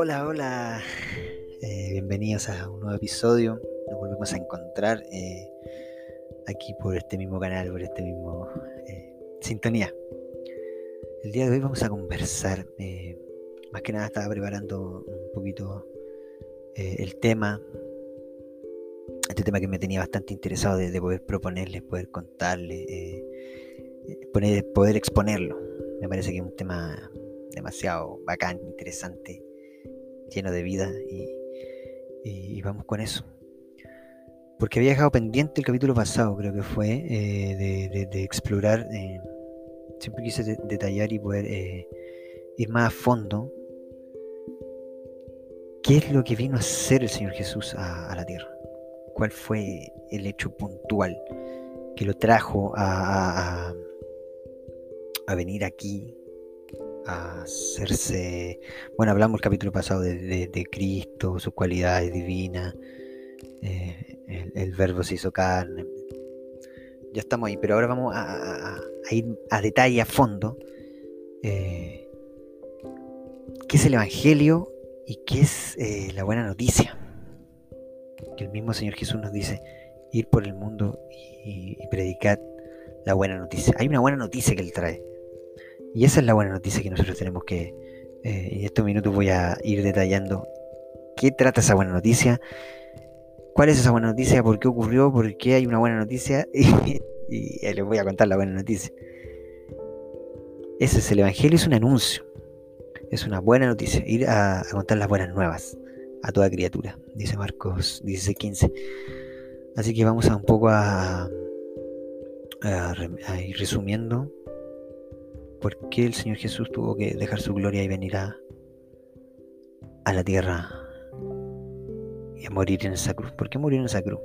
Hola, hola. Eh, bienvenidos a un nuevo episodio. Nos volvemos a encontrar eh, aquí por este mismo canal, por este mismo eh, sintonía. El día de hoy vamos a conversar. más que nada estaba preparando un poquito el tema. Este tema que me tenía bastante interesado de, poder proponerles, poder contarles, poder, poder exponerlo. Me parece que es un tema demasiado bacán, interesante lleno de vida y, vamos con eso. Porque había dejado pendiente el capítulo pasado, creo que fue, eh, de, explorar, eh, siempre quise detallar y poder eh, ir más a fondo. ¿Qué es lo que vino a hacer el Señor Jesús a, la tierra? ¿Cuál fue el hecho puntual que lo trajo a, a venir aquí, a hacerse... Bueno, hablamos el capítulo pasado de, Cristo, sus cualidades divinas, eh, el, verbo se hizo carne. Ya estamos ahí, pero ahora vamos a, ir a detalle, a fondo. Eh, ¿Qué es el Evangelio y qué es eh, la buena noticia? Que el mismo Señor Jesús nos dice, ir por el mundo y, y predicar la buena noticia. Hay una buena noticia que Él trae y esa es la buena noticia que nosotros tenemos que, eh, en estos minutos voy a ir detallando qué trata esa buena noticia, cuál es esa buena noticia, por qué ocurrió, por qué hay una buena noticia y, les voy a contar la buena noticia. Ese es el Evangelio, es un anuncio, es una buena noticia, ir a, contar las buenas nuevas a toda criatura, dice Marcos 16:15. Así que vamos a un poco a, a ir resumiendo ¿Por qué el Señor Jesús tuvo que dejar su gloria y venir a, la tierra y a morir en esa cruz? ¿Por qué murió en esa cruz?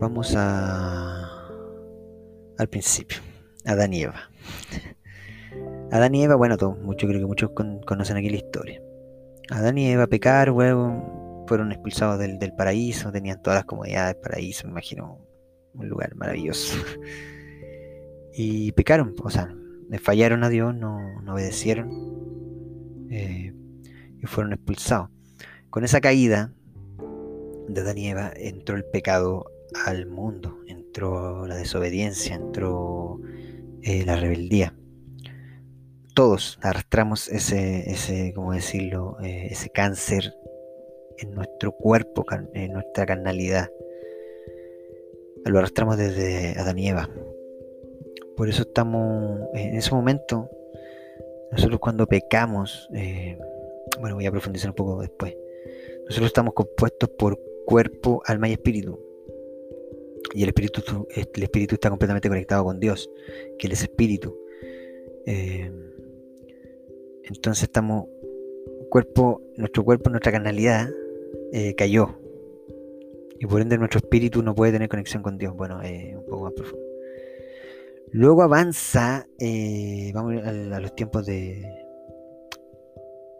Vamos a al principio, Adán y Eva. Adán y Eva, bueno, todos, mucho, creo que muchos conocen aquí la historia. Adán y Eva pecaron, fueron expulsados del, del paraíso, tenían todas las comodidades del paraíso, me imagino un lugar maravilloso. y pecaron, o sea, le fallaron a Dios, no, obedecieron eh, y fueron expulsados. Con esa caída de Adán y Eva entró el pecado al mundo, entró la desobediencia, entró eh, la rebeldía. Todos arrastramos ese, ese ¿cómo decirlo?, eh, ese cáncer en nuestro cuerpo, en nuestra carnalidad. Lo arrastramos desde Adán y Eva. Por eso estamos en ese momento, nosotros cuando pecamos, eh, bueno, voy a profundizar un poco después, nosotros estamos compuestos por cuerpo, alma y espíritu. Y el espíritu, el espíritu está completamente conectado con Dios, que Él es espíritu. Eh, entonces estamos, cuerpo, nuestro cuerpo, nuestra carnalidad eh, cayó. Y por ende nuestro espíritu no puede tener conexión con Dios. Bueno, un poco más profundo. Luego avanza, eh, vamos a, los tiempos de,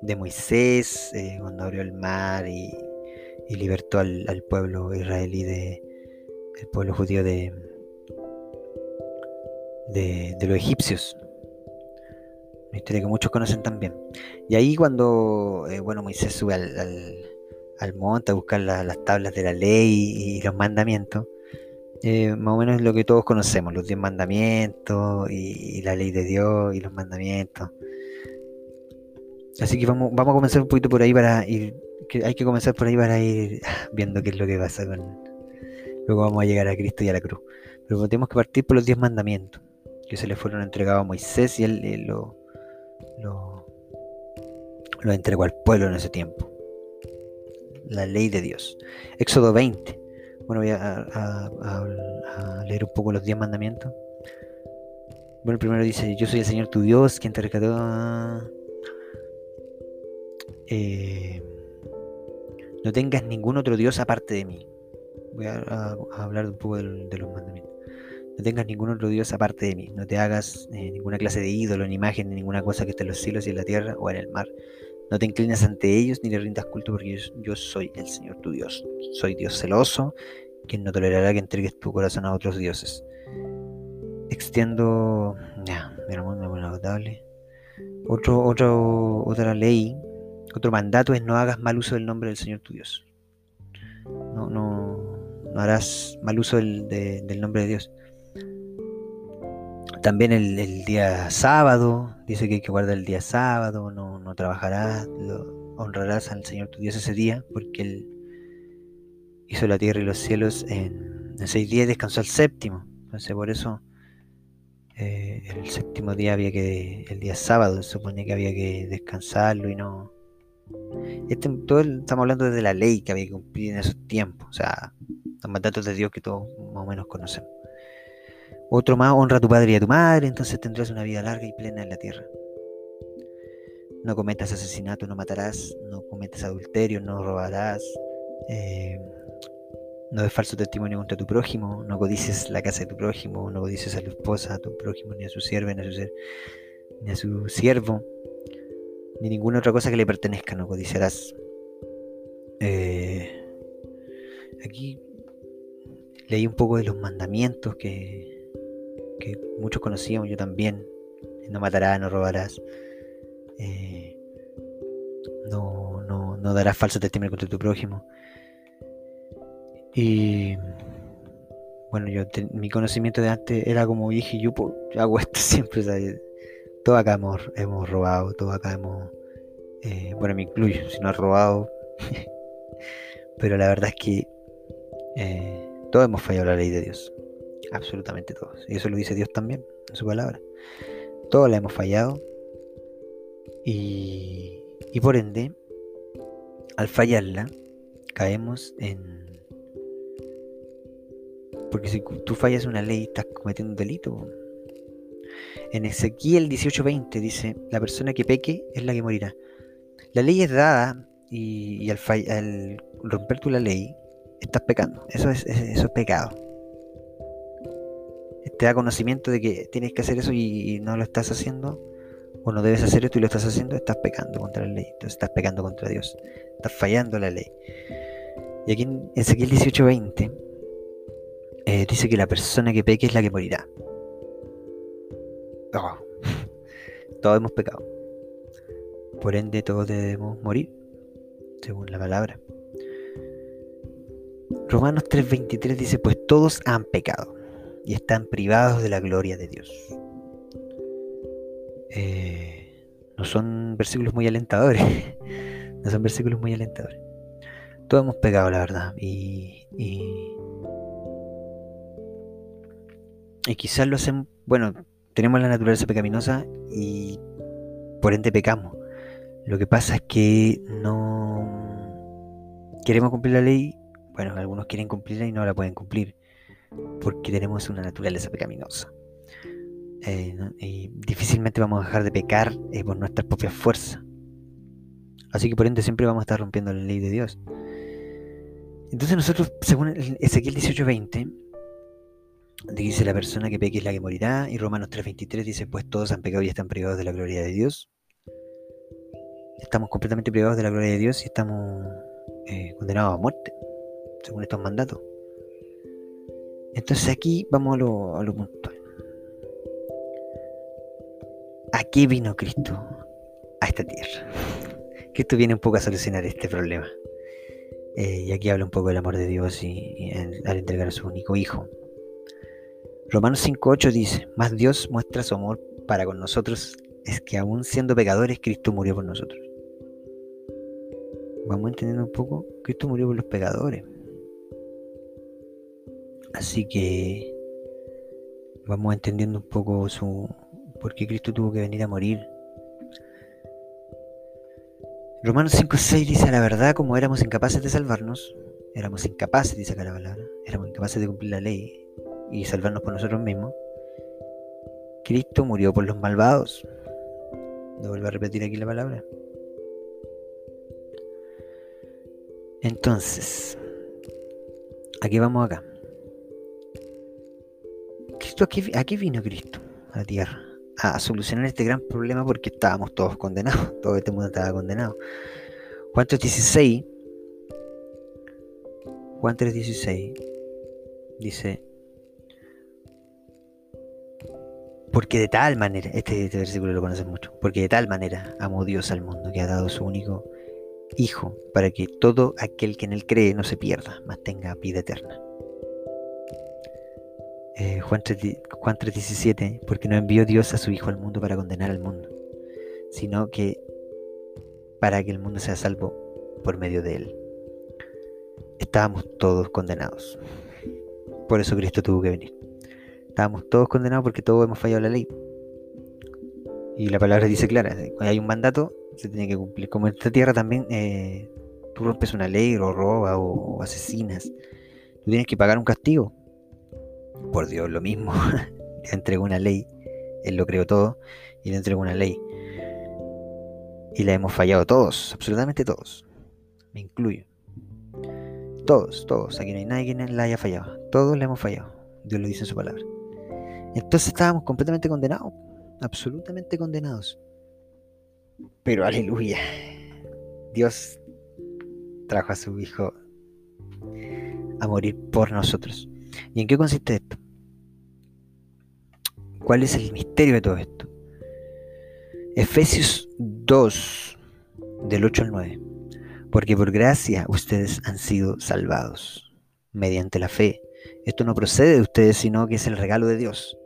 de Moisés, eh, cuando abrió el mar y, libertó al, pueblo israelí de el pueblo judío de, de, los egipcios. Una historia que muchos conocen también. Y ahí cuando eh, bueno, Moisés sube al, monte a buscar las tablas de la ley y los mandamientos, eh, más o menos lo que todos conocemos, los diez mandamientos y, la ley de Dios y los mandamientos. Así que vamos, vamos a comenzar un poquito por ahí para ir, hay que comenzar por ahí para ir viendo qué es lo que pasa con... Luego vamos a llegar a Cristo y a la cruz. Pero tenemos que partir por los diez mandamientos que se le fueron entregados a Moisés y él, lo, lo, lo entregó al pueblo en ese tiempo. La ley de Dios. Éxodo 20 bueno, voy a, leer un poco los diez mandamientos. Bueno, el primero dice, yo soy el Señor tu Dios, quien te rescató. Eh, no tengas ningún otro Dios aparte de mí. Voy a, hablar un poco de, los mandamientos. No tengas ningún otro Dios aparte de mí. No te hagas eh, ninguna clase de ídolo, ni imagen, ni ninguna cosa que esté en los cielos y en la tierra o en el mar. No te inclines ante ellos ni le rindas culto porque yo, soy el Señor tu Dios. Soy Dios celoso, quien no tolerará que entregues tu corazón a otros dioses. Extiendo... Ya, mi amor, notable. Otro, otro, otra ley Otro mandato es no hagas mal uso del nombre del Señor tu Dios. No, no, no harás mal uso del nombre de Dios. También el, día sábado, dice que hay que guardar el día sábado, no, no trabajarás, honrarás al Señor tu Dios ese día, porque Él hizo la tierra y los cielos en, seis días y descansó el séptimo. Entonces por eso eh, el séptimo día había que, el día sábado se supone que había que descansarlo y no... Este, todo estamos hablando de la ley que había que cumplir en esos tiempos, o sea, los mandatos de Dios que todos más o menos conocemos. Otro más, honra a tu padre y a tu madre, entonces tendrás una vida larga y plena en la tierra. No cometas asesinato, no matarás, no cometas adulterio, no robarás, eh, no des falso testimonio contra tu prójimo, no codices la casa de tu prójimo, no codices a tu esposa, a tu prójimo, ni a su sierva, ni a su, ni a siervo, ni ninguna otra cosa que le pertenezca, no codiciarás. Eh, aquí leí un poco de los mandamientos que, que muchos conocíamos, yo también. No matarás, no robarás. Eh, no, no, no darás falso testimonio contra tu prójimo. Y bueno, yo mi conocimiento de antes era como dije, yo, hago esto siempre. Todos acá hemos, hemos robado, todos acá hemos. Eh, bueno, me incluyo, si no has robado. pero la verdad es que eh, todos hemos fallado la ley de Dios. Absolutamente todos. Y eso lo dice Dios también en su palabra. Todos la hemos fallado. Y, y por ende, al fallarla, caemos en... Porque si tú fallas una ley, estás cometiendo un delito. En Ezequiel 18:20 dice, la persona que peque es la que morirá. La ley es dada y, al, al, romper tú la ley, estás pecando. Eso es, eso es pecado te da conocimiento de que tienes que hacer eso y, no lo estás haciendo, o no debes hacer esto y lo estás haciendo, estás pecando contra la ley, entonces estás pecando contra Dios, estás fallando la ley. Y aquí en Ezequiel 18:20 eh, dice que la persona que peque es la que morirá. Oh. todos hemos pecado. Por ende, todos debemos morir, según la palabra. Romanos 3:23 dice, pues todos han pecado y están privados de la gloria de Dios. Eh, no son versículos muy alentadores. no son versículos muy alentadores. Todos hemos pecado, la verdad. Y, y, y quizás lo hacemos. Bueno, tenemos la naturaleza pecaminosa y por ende pecamos. Lo que pasa es que no queremos cumplir la ley. Bueno, algunos quieren cumplirla y no la pueden cumplir porque tenemos una naturaleza pecaminosa. Eh, y difícilmente vamos a dejar de pecar eh, por nuestras propias fuerzas. Así que por ende siempre vamos a estar rompiendo la ley de Dios. Entonces nosotros, según Ezequiel 18:20, dice la persona que peque es la que morirá, y Romanos 3:23 dice, pues todos han pecado y están privados de la gloria de Dios. Estamos completamente privados de la gloria de Dios y estamos eh, condenados a muerte, según estos mandatos. Entonces aquí vamos a lo, a lo puntual. ¿A qué vino Cristo a esta tierra? Cristo viene un poco a solucionar este problema. Eh, y aquí habla un poco del amor de Dios y, al entregar a su único hijo. Romanos 5.8 dice, más Dios muestra su amor para con nosotros, es que aún siendo pecadores, Cristo murió por nosotros. Vamos entendiendo un poco, Cristo murió por los pecadores. Así que vamos entendiendo un poco su por qué Cristo tuvo que venir a morir. Romanos 5.6 dice la verdad, como éramos incapaces de salvarnos, éramos incapaces, dice acá la palabra, éramos incapaces de cumplir la ley y salvarnos por nosotros mismos. Cristo murió por los malvados. No vuelvo a repetir aquí la palabra. Entonces, aquí vamos acá. Aquí, vino Cristo a la tierra? A solucionar este gran problema porque estábamos todos condenados, todo este mundo estaba condenado. Juan 3.16, Juan 3.16 dice, porque de tal manera, este, este versículo lo conocen mucho, porque de tal manera amó Dios al mundo que ha dado su único Hijo, para que todo aquel que en él cree no se pierda, mas tenga vida eterna. Eh, Juan 3:17, porque no envió Dios a su Hijo al mundo para condenar al mundo, sino que para que el mundo sea salvo por medio de él. Estábamos todos condenados. Por eso Cristo tuvo que venir. Estábamos todos condenados porque todos hemos fallado la ley. Y la palabra dice clara, cuando hay un mandato, se tiene que cumplir. Como en esta tierra también, eh, tú rompes una ley, o robas, o, asesinas, tú tienes que pagar un castigo. Por Dios, lo mismo. le entregó una ley, Él lo creó todo, y le entregó una ley. Y la hemos fallado todos, absolutamente todos. Me incluyo. Todos, todos. Aquí no hay nadie que la haya fallado. Todos le hemos fallado. Dios lo dice en su palabra. Entonces estábamos completamente condenados absolutamente condenados. Pero aleluya, Dios trajo a su Hijo a morir por nosotros. ¿Y en qué consiste esto? ¿Cuál es el misterio de todo esto? Efesios 2, del 8 al 9. Porque por gracia ustedes han sido salvados mediante la fe. Esto no procede de ustedes, sino que es el regalo de Dios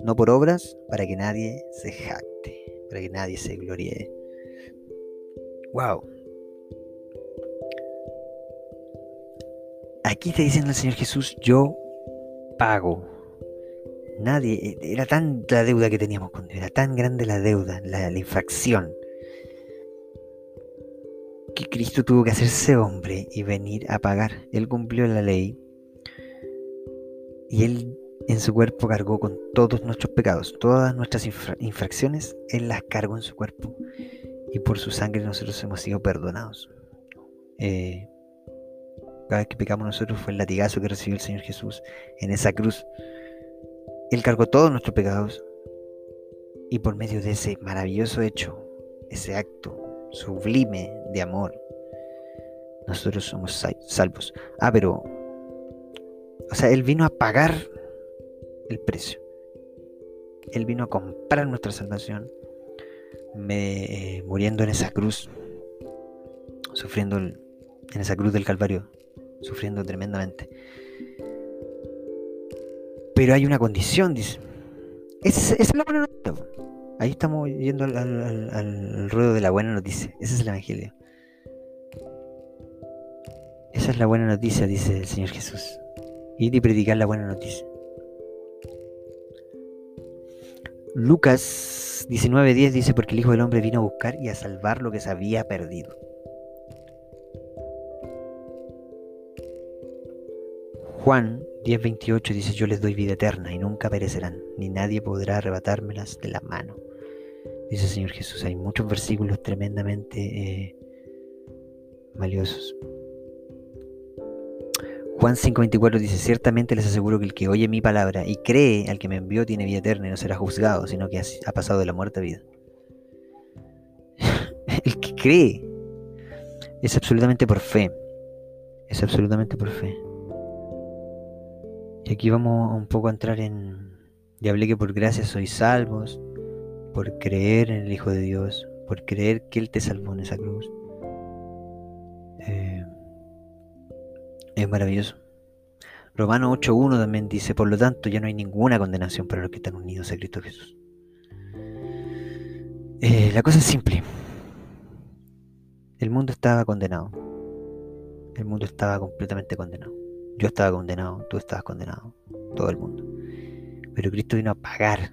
no por obras, para que nadie se jacte, para que nadie se gloríe. Wow. Aquí está diciendo el Señor Jesús, yo pago. Nadie, era tanta la deuda que teníamos con Dios, era tan grande la deuda, la, la infracción, que Cristo tuvo que hacerse hombre y venir a pagar. Él cumplió la ley y él en su cuerpo cargó con todos nuestros pecados, todas nuestras infracciones, Él las cargó en su cuerpo y por su sangre nosotros hemos sido perdonados. Eh, cada vez que pecamos nosotros fue el latigazo que recibió el Señor Jesús en esa cruz. Él cargó todos nuestros pecados y por medio de ese maravilloso hecho, ese acto sublime de amor, nosotros somos salvos. Ah, pero, o sea, Él vino a pagar el precio. Él vino a comprar nuestra salvación, me, muriendo en esa cruz, sufriendo en esa cruz del Calvario, sufriendo tremendamente. Pero hay una condición, dice. Esa es, la buena noticia. Ahí estamos yendo al, ruedo de la buena noticia. Ese es el Evangelio. Esa es la buena noticia, dice el Señor Jesús. Ir y predicar la buena noticia. Lucas 19:10 dice, porque el Hijo del Hombre vino a buscar y a salvar lo que se había perdido. Juan 10:28 dice, yo les doy vida eterna y nunca perecerán, ni nadie podrá arrebatármelas de la mano. Dice el Señor Jesús, hay muchos versículos tremendamente eh, valiosos. Juan 5:24 dice, ciertamente les aseguro que el que oye mi palabra y cree al que me envió tiene vida eterna y no será juzgado, sino que ha pasado de la muerte a vida. el que cree es absolutamente por fe. Es absolutamente por fe. Y aquí vamos un poco a entrar en... Ya hablé que por gracia sois salvos, por creer en el Hijo de Dios, por creer que Él te salvó en esa cruz. Eh, es maravilloso. Romano 8.1 también dice, por lo tanto ya no hay ninguna condenación para los que están unidos a Cristo Jesús. Eh, la cosa es simple. El mundo estaba condenado. El mundo estaba completamente condenado. Yo estaba condenado, tú estabas condenado, todo el mundo. Pero Cristo vino a pagar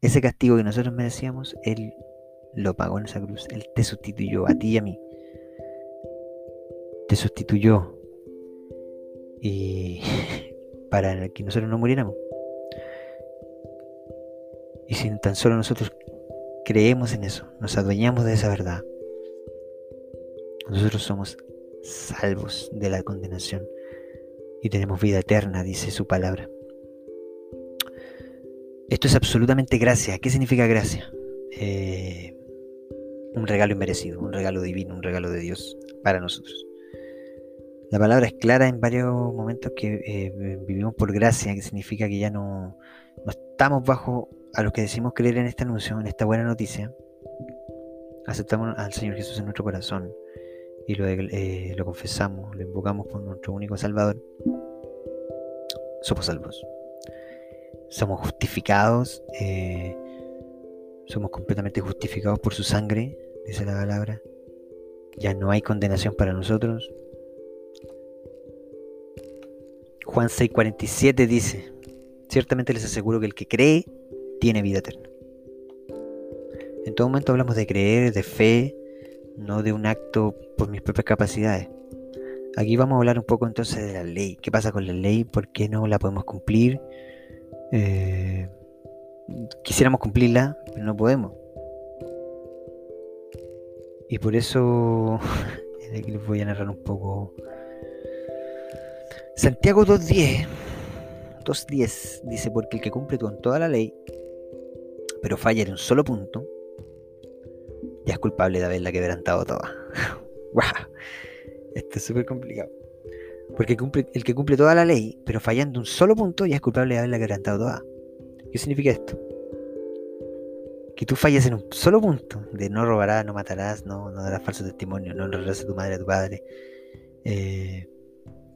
ese castigo que nosotros merecíamos. Él lo pagó en esa cruz. Él te sustituyó a ti y a mí te sustituyó y para que nosotros no muriéramos. Y si tan solo nosotros creemos en eso, nos adueñamos de esa verdad, nosotros somos salvos de la condenación y tenemos vida eterna, dice su palabra. Esto es absolutamente gracia. ¿Qué significa gracia? Eh, un regalo inmerecido, un regalo divino, un regalo de Dios para nosotros. La palabra es clara en varios momentos que eh, vivimos por gracia, que significa que ya no, no estamos bajo a los que decimos creer en este anuncio, en esta buena noticia. aceptamos al Señor Jesús en nuestro corazón y lo, eh, lo confesamos, lo invocamos como nuestro único Salvador, somos salvos. Somos justificados, eh, somos completamente justificados por su sangre, dice la palabra. Ya no hay condenación para nosotros. Juan 6:47 dice, ciertamente les aseguro que el que cree tiene vida eterna. En todo momento hablamos de creer, de fe, no de un acto por mis propias capacidades. Aquí vamos a hablar un poco entonces de la ley. ¿Qué pasa con la ley? ¿Por qué no la podemos cumplir? Eh, quisiéramos cumplirla, pero no podemos. Y por eso aquí les voy a narrar un poco. Santiago 2.10 2.10 dice, porque el que cumple con toda la ley, pero falla en un solo punto, ya es culpable de haberla quebrantado toda. ¡Wow! Esto es súper complicado. Porque el que cumple toda la ley, pero fallando un solo punto, ya es culpable de haberla quebrantado toda. ¿Qué significa esto? Que tú falles en un solo punto, de no robarás, no matarás, no, darás falso testimonio, no honrarás a tu madre, a tu padre. Eh,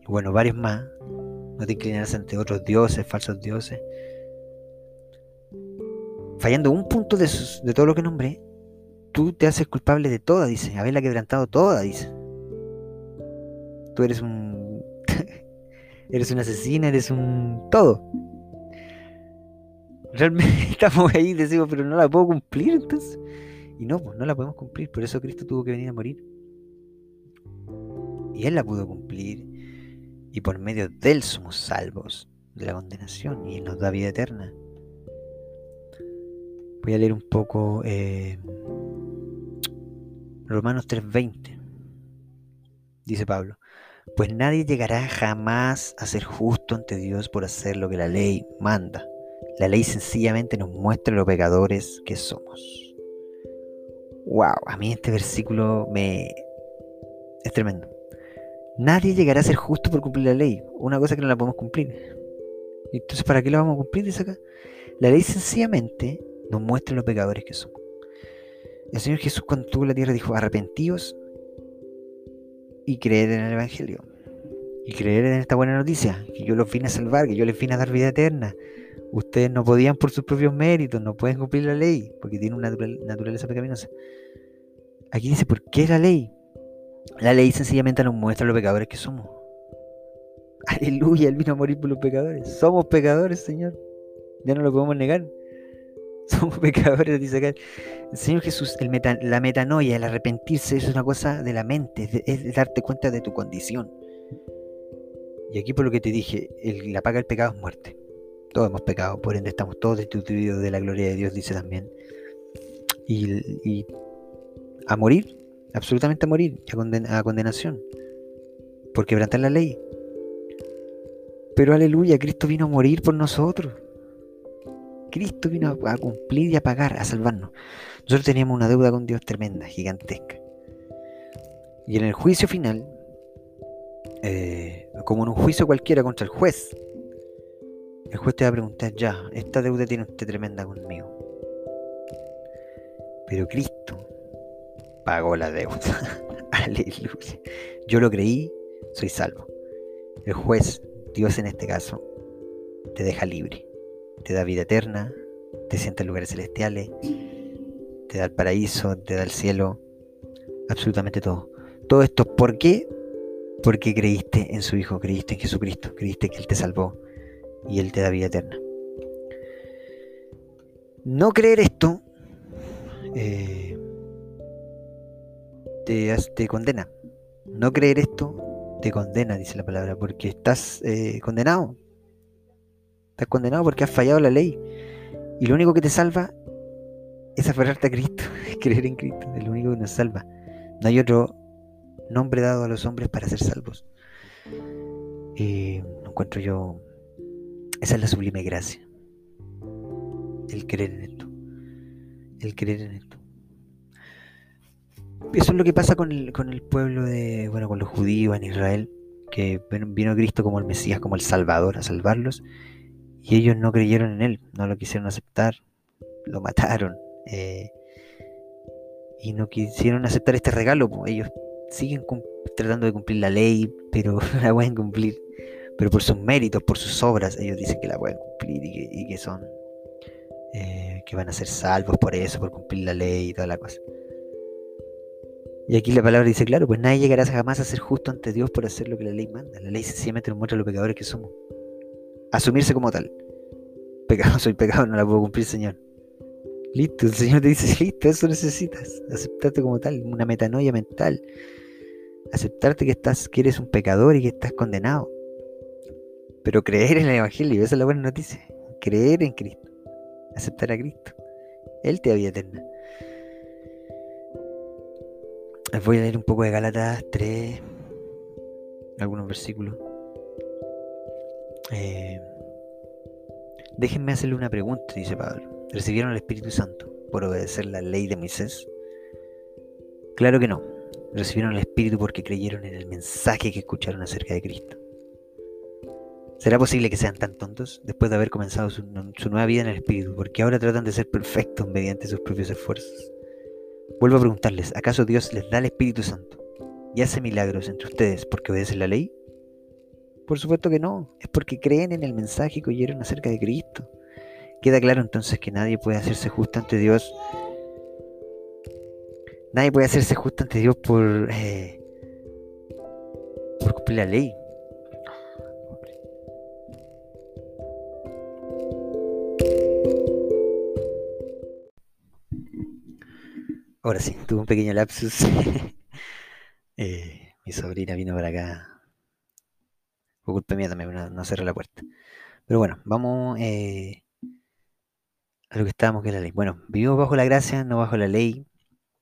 bueno, varios más. No te inclinarás ante otros dioses, falsos dioses. Fallando un punto de, de todo lo que nombré, tú te haces culpable de toda, dice. Haberla quebrantado toda, dice. Tú eres un. eres un asesino, eres un. todo. Realmente estamos ahí y decimos, pero no la puedo cumplir entonces. Y no, pues no la podemos cumplir. Por eso Cristo tuvo que venir a morir. Y Él la pudo cumplir. Y por medio de Él somos salvos de la condenación. Y Él nos da vida eterna. Voy a leer un poco. Eh, Romanos 3:20, dice Pablo, pues nadie llegará jamás a ser justo ante Dios por hacer lo que la ley manda. La ley sencillamente nos muestra lo pecadores que somos. Wow, a mí este versículo me es tremendo. Nadie llegará a ser justo por cumplir la ley, una cosa que no la podemos cumplir. Entonces, ¿para qué la vamos a cumplir? Dice acá. La ley sencillamente nos muestra lo pecadores que somos. El Señor Jesús cuando tuvo la tierra dijo, arrepentíos y creer en el Evangelio. Y creer en esta buena noticia, que yo los vine a salvar, que yo les vine a dar vida eterna. Ustedes no podían por sus propios méritos, no pueden cumplir la ley, porque tienen una naturaleza pecaminosa. Aquí dice, ¿por qué la ley? La ley sencillamente nos muestra los pecadores que somos. Aleluya, Él vino a morir por los pecadores. Somos pecadores, Señor. Ya no lo podemos negar. somos pecadores, dice acá. El Señor Jesús, el la metanoia, el arrepentirse, es una cosa de la mente, es, darte cuenta de tu condición. Y aquí por lo que te dije, la paga del pecado es muerte. Todos hemos pecado, por ende estamos todos destituidos de la gloria de Dios, dice también. Y, a morir, absolutamente a morir, a, a condenación, por quebrantar la ley. Pero aleluya, Cristo vino a morir por nosotros. Cristo vino a, cumplir y a pagar, a salvarnos. Nosotros teníamos una deuda con Dios tremenda, gigantesca. Y en el juicio final, eh, como en un juicio cualquiera contra el juez, el juez te va a preguntar, ya, esta deuda tiene usted tremenda conmigo. Pero Cristo pagó la deuda. Aleluya. Yo lo creí, soy salvo. El juez, Dios en este caso, te deja libre te da vida eterna, te sienta en lugares celestiales, te da el paraíso, te da el cielo, absolutamente todo. Todo esto, ¿por qué? Porque creíste en su Hijo, creíste en Jesucristo, creíste que Él te salvó y Él te da vida eterna. No creer esto eh, te, condena. No creer esto te condena, dice la palabra, porque estás eh, condenado. Estás condenado porque has fallado la ley. Y lo único que te salva es aferrarte a Cristo, es creer en Cristo. Es lo único que nos salva. No hay otro nombre dado a los hombres para ser salvos. Y encuentro yo. Esa es la sublime gracia. El creer en esto. El creer en esto. Eso es lo que pasa con el, con el pueblo de, bueno, con los judíos en Israel, que vino Cristo como el Mesías, como el Salvador, a salvarlos, y ellos no creyeron en él, no lo quisieron aceptar, lo mataron. Eh, y no quisieron aceptar este regalo. Ellos siguen tratando de cumplir la ley, pero la pueden cumplir. Pero por sus méritos, por sus obras, ellos dicen que la pueden cumplir y que, son, eh, que van a ser salvos por eso, por cumplir la ley y toda la cosa. Y aquí la palabra dice, claro, pues nadie llegará jamás a ser justo ante Dios por hacer lo que la ley manda. La ley sencillamente nos muestra los pecadores que somos. Asumirse como tal. Pecado, soy pecado, no la puedo cumplir, Señor. Listo, el Señor te dice, listo, eso necesitas. Aceptarte como tal, una metanoia mental. Aceptarte que estás, que eres un pecador y que estás condenado. Pero creer en el Evangelio, esa es la buena noticia. Creer en Cristo. Aceptar a Cristo. Él te da vida eterna. Les voy a leer un poco de Gálatas 3, algunos versículos. Eh, déjenme hacerle una pregunta, dice Pablo. ¿Recibieron el Espíritu Santo por obedecer la ley de Moisés? Claro que no. Recibieron el Espíritu porque creyeron en el mensaje que escucharon acerca de Cristo. ¿Será posible que sean tan tontos después de haber comenzado su, su nueva vida en el Espíritu? Porque ahora tratan de ser perfectos mediante sus propios esfuerzos. Vuelvo a preguntarles, ¿acaso Dios les da el Espíritu Santo y hace milagros entre ustedes porque obedecen la ley? Por supuesto que no, es porque creen en el mensaje que oyeron acerca de Cristo. Queda claro entonces que nadie puede hacerse justo ante Dios. Nadie puede hacerse justo ante Dios por, eh, por cumplir la ley. Ahora sí, tuve un pequeño lapsus. Eh, mi sobrina vino para acá. Por culpa mía también, no, cerré la puerta. Pero bueno, vamos eh, a lo que estábamos que es la ley. Bueno, vivimos bajo la gracia, no bajo la ley.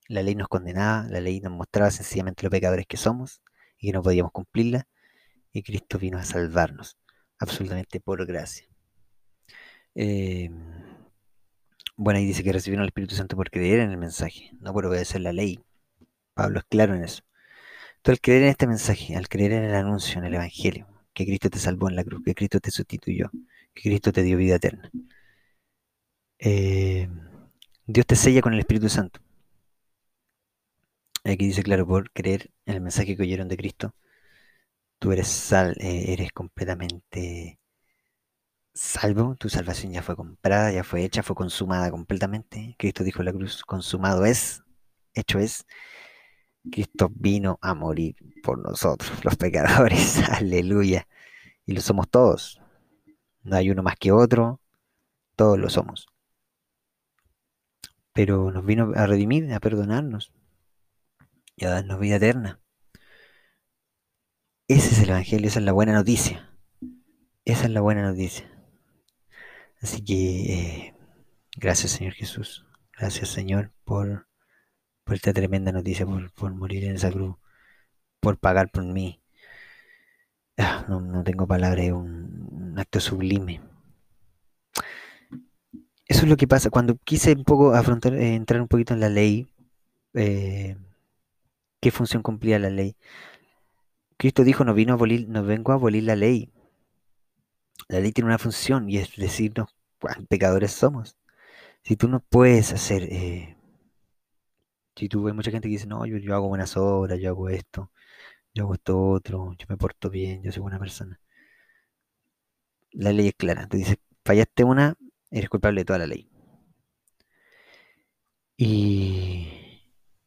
La ley nos condenaba, la ley nos mostraba sencillamente los pecadores que somos y que no podíamos cumplirla. Y Cristo vino a salvarnos, absolutamente por gracia. Eh, bueno, ahí dice que recibieron el Espíritu Santo por creer en el mensaje, no por obedecer la ley. Pablo es claro en eso. Entonces, al creer en este mensaje, al creer en el anuncio, en el Evangelio, que Cristo te salvó en la cruz, que Cristo te sustituyó, que Cristo te dio vida eterna, eh, Dios te sella con el Espíritu Santo. Aquí dice claro, por creer en el mensaje que oyeron de Cristo, tú eres sal, eh, eres completamente salvo, tu salvación ya fue comprada, ya fue hecha, fue consumada completamente. Cristo dijo en la cruz, consumado es, hecho es. Cristo vino a morir por nosotros, los pecadores, aleluya. Y lo somos todos. No hay uno más que otro, todos lo somos. Pero nos vino a redimir, a perdonarnos y a darnos vida eterna. Ese es el Evangelio, esa es la buena noticia. Esa es la buena noticia. Así que eh, gracias Señor Jesús, gracias Señor por, por esta tremenda noticia, por, morir en esa cruz, por pagar por mí. Ah, no, tengo palabras, es un, acto sublime. Eso es lo que pasa. Cuando quise un poco afrontar, eh, entrar un poquito en la ley, eh, ¿qué función cumplía la ley? Cristo dijo, no vino a abolir, no vengo a abolir la ley, la ley tiene una función y es decirnos cuán pecadores somos. Si tú no puedes hacer, eh, si tú ves mucha gente que dice, no, yo, yo hago buenas obras, yo hago esto, yo hago esto otro, yo me porto bien, yo soy buena persona. La ley es clara. Tú dices, fallaste una, eres culpable de toda la ley. Y,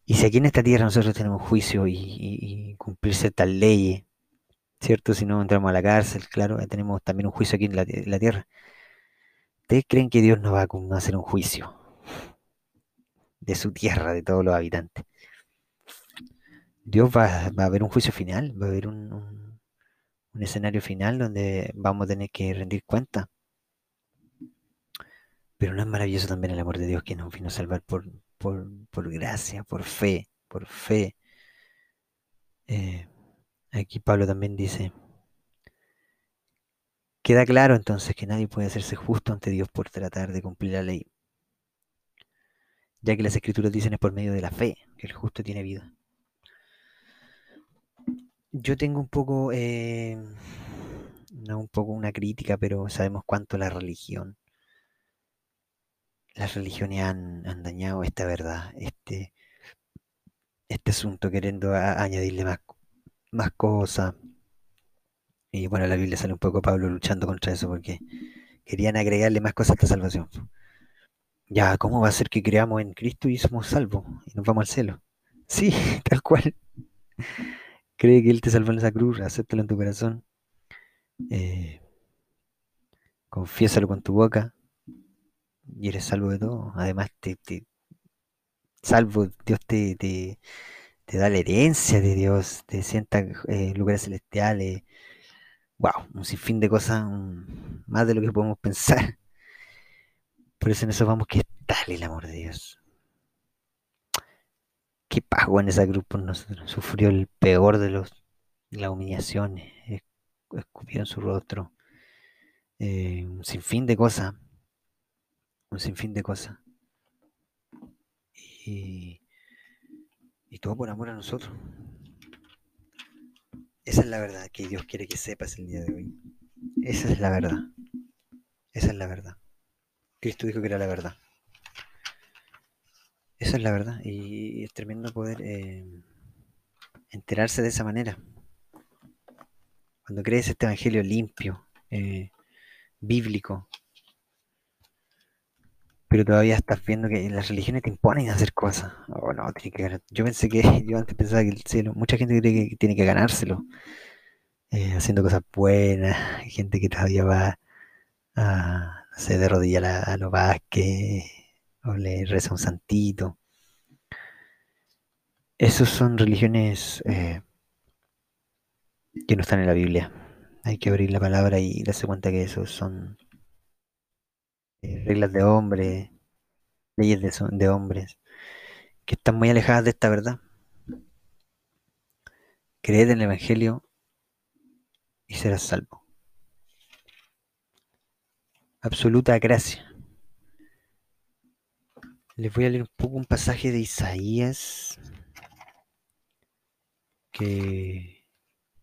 y si aquí en esta tierra nosotros tenemos juicio y, y, y cumplir ciertas ¿cierto? Si no entramos a la cárcel, claro, tenemos también un juicio aquí en la, tierra. ¿Ustedes creen que Dios no va a hacer un juicio de su tierra, de todos los habitantes? Dios va, a haber un juicio final, va a haber un, escenario final donde vamos a tener que rendir cuenta. Pero no es maravilloso también el amor de Dios que nos vino a salvar por, por, gracia, por fe, por fe. Eh, Aquí Pablo también dice, queda claro entonces que nadie puede hacerse justo ante Dios por tratar de cumplir la ley, ya que las escrituras dicen es por medio de la fe que el justo tiene vida. Yo tengo un poco, eh, no un poco una crítica, pero sabemos cuánto la religión, las religiones han, dañado esta verdad, este, este asunto, queriendo añadirle más, más cosas. Y bueno, la Biblia sale un poco Pablo luchando contra eso porque querían agregarle más cosas a esta salvación. Ya, ¿cómo va a ser que creamos en Cristo y somos salvos y nos vamos al cielo? Sí, tal cual. Cree que Él te salvó en esa cruz, acéptalo en tu corazón. Eh, confiésalo con tu boca y eres salvo de todo. Además, te, salvo, Dios te, te, da la herencia de Dios, te sienta eh, lugares celestiales. Wow, un sinfín de cosas, más de lo que podemos pensar. Por eso en eso vamos que tal el amor de Dios. ¿Qué pagó en esa cruz por nosotros? Sufrió el peor de los las humillaciones, escupió en su rostro. Eh, un sinfín de cosas. Un sinfín de cosas. Y todo por amor a nosotros. Esa es la verdad que Dios quiere que sepas el día de hoy. Esa es la verdad. Esa es la verdad. Cristo dijo que era la verdad. Esa es la verdad. Y es tremendo poder eh, enterarse de esa manera. Cuando crees este evangelio limpio, eh, bíblico, pero todavía estás viendo que las religiones te imponen hacer cosas. Oh, no, tiene que Yo pensé que, yo antes pensaba que el cielo, mucha gente cree que tiene que ganárselo, eh, haciendo cosas buenas, gente que todavía va a, sé, de rodillas a, los Vázquez, o le reza un santito. Esos son religiones eh, que no están en la Biblia. Hay que abrir la palabra y darse cuenta que esos son eh, reglas de hombre, leyes de, de hombres, que están muy alejadas de esta verdad. Creed en el Evangelio y serás salvo. Absoluta gracia. Les voy a leer un poco un pasaje de Isaías que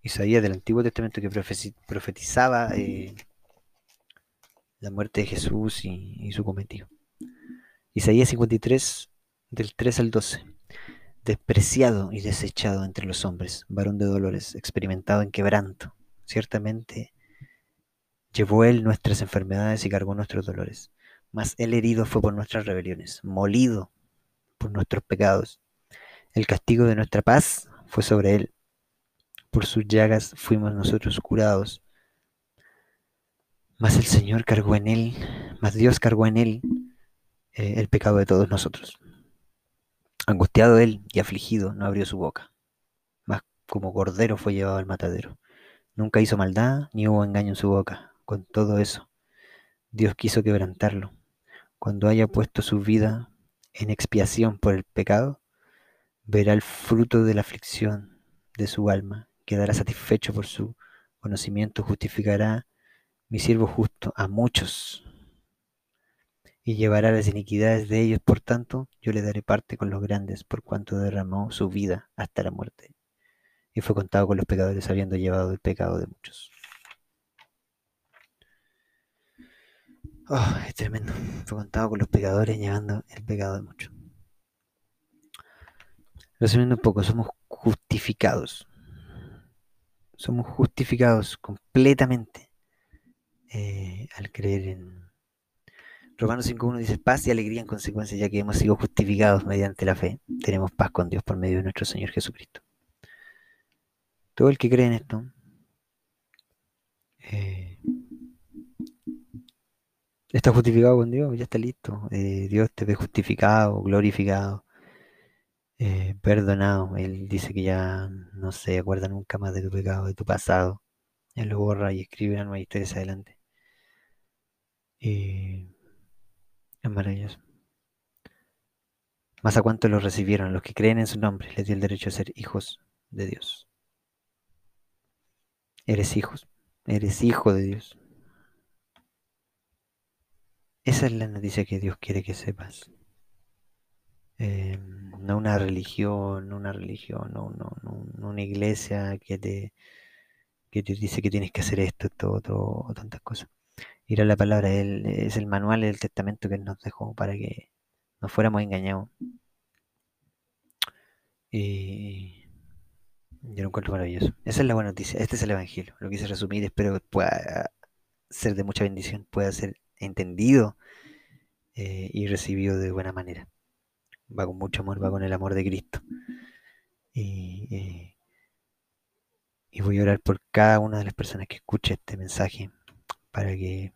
Isaías del Antiguo Testamento que profetizaba eh, la muerte de Jesús y, su cometido. Isaías 53, del 3 al 12. Despreciado y desechado entre los hombres, varón de dolores, experimentado en quebranto. Ciertamente llevó él nuestras enfermedades y cargó nuestros dolores. Mas él herido fue por nuestras rebeliones, molido por nuestros pecados. El castigo de nuestra paz fue sobre él. Por sus llagas fuimos nosotros curados. Mas el Señor cargó en él, mas Dios cargó en él eh, el pecado de todos nosotros. Angustiado él y afligido, no abrió su boca. Mas como cordero fue llevado al matadero. Nunca hizo maldad, ni hubo engaño en su boca. Con todo eso, Dios quiso quebrantarlo. Cuando haya puesto su vida en expiación por el pecado, verá el fruto de la aflicción de su alma, quedará satisfecho por su conocimiento, justificará mi siervo justo a muchos y llevará las iniquidades de ellos, por tanto, yo le daré parte con los grandes, por cuanto derramó su vida hasta la muerte, y fue contado con los pecadores, habiendo llevado el pecado de muchos. Oh, es tremendo. Fue contado con los pecadores, llevando el pecado de muchos. Resumiendo un poco, somos justificados. Somos justificados completamente eh, al creer en... Romanos 5.1 dice paz y alegría en consecuencia, ya que hemos sido justificados mediante la fe. Tenemos paz con Dios por medio de nuestro Señor Jesucristo. Todo el que cree en esto eh, está justificado con Dios, ya está listo. Eh, Dios te ve justificado, glorificado, perdonado. Él dice que ya no se acuerda nunca más de tu pecado, de tu pasado. Él lo borra y escribe una nueva historia hacia adelante. Y es maravilloso. Más a cuánto lo recibieron, los que creen en su nombre, les dio el derecho a ser hijos de Dios. Eres hijos, eres hijo de Dios. Esa es la noticia que Dios quiere que sepas. Em, no una religión, no una religión, no, no, no, una iglesia que te, que te dice que tienes que hacer esto, esto, otro, o tantas cosas ir a la palabra. Él es el manual del testamento que Él nos dejó para que no fuéramos engañados. Y yo lo encuentro maravilloso. Esa es la buena noticia. Este es el Evangelio. Lo quise resumir. Espero que pueda ser de mucha bendición, pueda ser entendido eh, y recibido de buena manera. Va con mucho amor, va con el amor de Cristo. Y, eh, y voy a orar por cada una de las personas que escuche este mensaje para que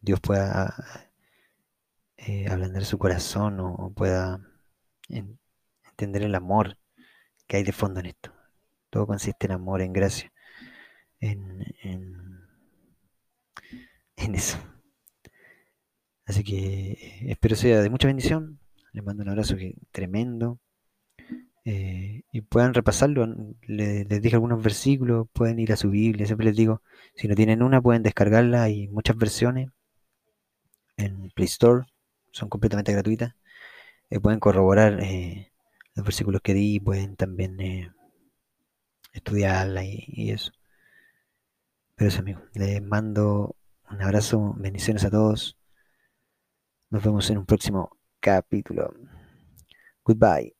Dios pueda eh, ablandar su corazón o, pueda entender el amor que hay de fondo en esto. Todo consiste en amor, en gracia, en, eso. Así que eh, espero sea de mucha bendición. Les mando un abrazo tremendo. Eh, y puedan repasarlo. Les, dije algunos versículos, pueden ir a su Biblia. Siempre les digo, si no tienen una, pueden descargarla. Hay muchas versiones en Play Store, son completamente gratuitas. Eh, pueden corroborar los versículos que di, pueden también estudiarla y, eso. Pero eso, amigo, les mando un abrazo, bendiciones a todos. Nos vemos en un próximo capítulo. Goodbye.